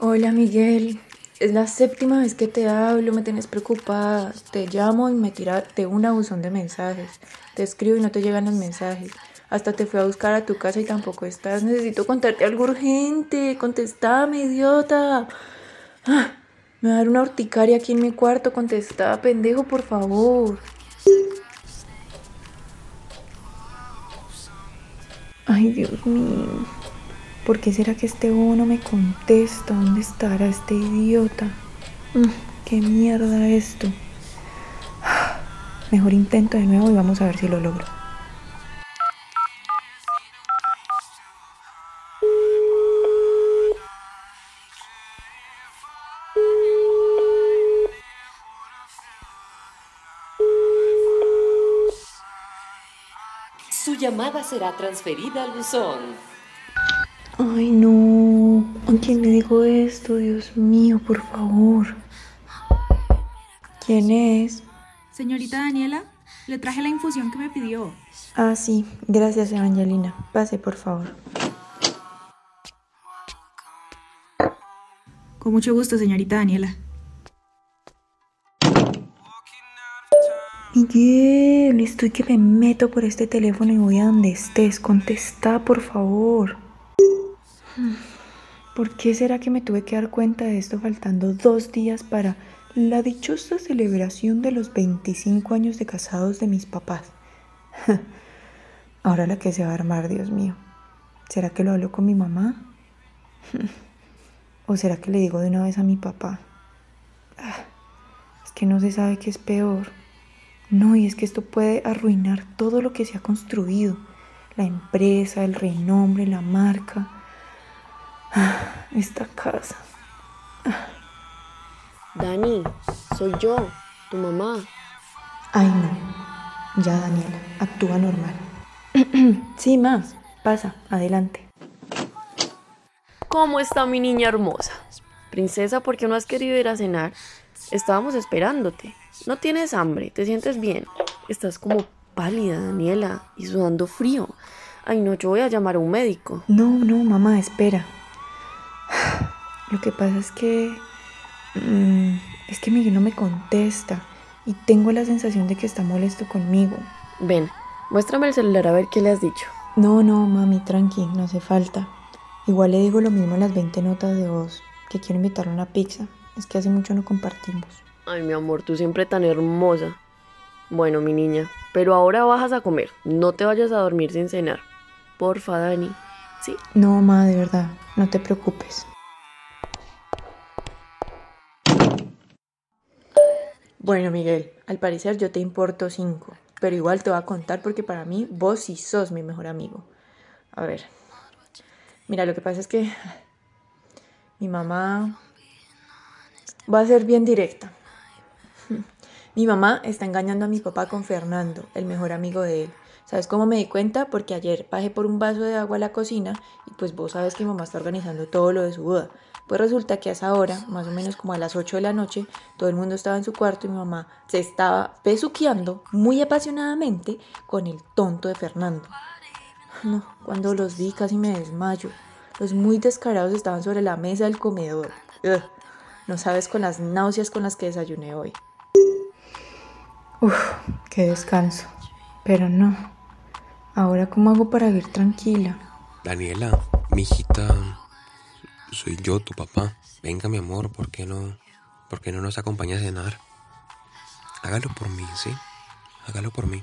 Hola Miguel, es la séptima vez que te hablo, me tienes preocupada. Te llamo y me tira de una buzón de mensajes. Te escribo y no te llegan los mensajes. Hasta te fui a buscar a tu casa y tampoco estás. Necesito contarte algo urgente. Contestame, idiota. Ah, me va a dar una urticaria aquí en mi cuarto. Contesta, pendejo, por favor. Ay, Dios mío. ¿Por qué será que este bobo no me contesta? ¿Dónde estará este idiota? Mm, ¿Qué mierda esto? Mejor intento de nuevo y vamos a ver si lo logro. Su llamada será transferida al buzón. Ay, no. ¿A quién me dijo esto? Dios mío, por favor. ¿Quién es? Señorita Daniela, le traje la infusión que me pidió. Ah, sí. Gracias, Evangelina. Pase, por favor. Con mucho gusto, señorita Daniela. Miguel, estoy que me meto por este teléfono y voy a donde estés. Contesta, por favor. ¿Por qué será que me tuve que dar cuenta de esto faltando dos días para la dichosa celebración de los 25 años de casados de mis papás? Ahora la que se va a armar, Dios mío. ¿Será que lo hablo con mi mamá? ¿O será que le digo de una vez a mi papá? Ah, es que no se sabe qué es peor. No, y es que esto puede arruinar todo lo que se ha construido. La empresa, el renombre, la marca. Esta casa. Dani, soy yo, tu mamá. Ay, no. Ya, Daniela, actúa normal. sí, más. Pasa, adelante. ¿Cómo está mi niña hermosa? Princesa, ¿por qué no has querido ir a cenar? Estábamos esperándote. No tienes hambre, te sientes bien. Estás como pálida, Daniela, y sudando frío. Ay, no, yo voy a llamar a un médico. No, no, mamá, espera. Lo que pasa es que... mm, es que Miguel no me contesta y tengo la sensación de que está molesto conmigo. Ven, muéstrame el celular a ver qué le has dicho. No, no, mami, tranqui, no hace falta. Igual le digo lo mismo en las 20 notas de voz, que quiero invitarle a una pizza. Es que hace mucho no compartimos. Ay, mi amor, tú siempre tan hermosa. Bueno, mi niña, pero ahora bajas a comer. No te vayas a dormir sin cenar. Porfa, Dani. ¿Sí? No, mamá, de verdad, no te preocupes. Bueno, Miguel, al parecer yo te importo cinco, pero igual te voy a contar porque para mí vos sí sos mi mejor amigo. A ver, mira, lo que pasa es que mi mamá va a ser bien directa. Mi mamá está engañando a mi papá con Fernando, el mejor amigo de él. ¿Sabes cómo me di cuenta? Porque ayer bajé por un vaso de agua a la cocina y pues vos sabes que mi mamá está organizando todo lo de su boda. Pues resulta que a esa hora, más o menos como a las 8 de la noche, todo el mundo estaba en su cuarto y mi mamá se estaba besuqueando muy apasionadamente con el tonto de Fernando. No, cuando los vi casi me desmayo. Los muy descarados estaban sobre la mesa del comedor. Ugh, no sabes con las náuseas con las que desayuné hoy. Uf, qué descanso. Pero no. Ahora, ¿cómo hago para vivir tranquila? Daniela, mi hijita, soy yo, tu papá. Venga, mi amor, ¿por qué no, por qué no nos acompaña a cenar? Hágalo por mí, ¿sí? Hágalo por mí.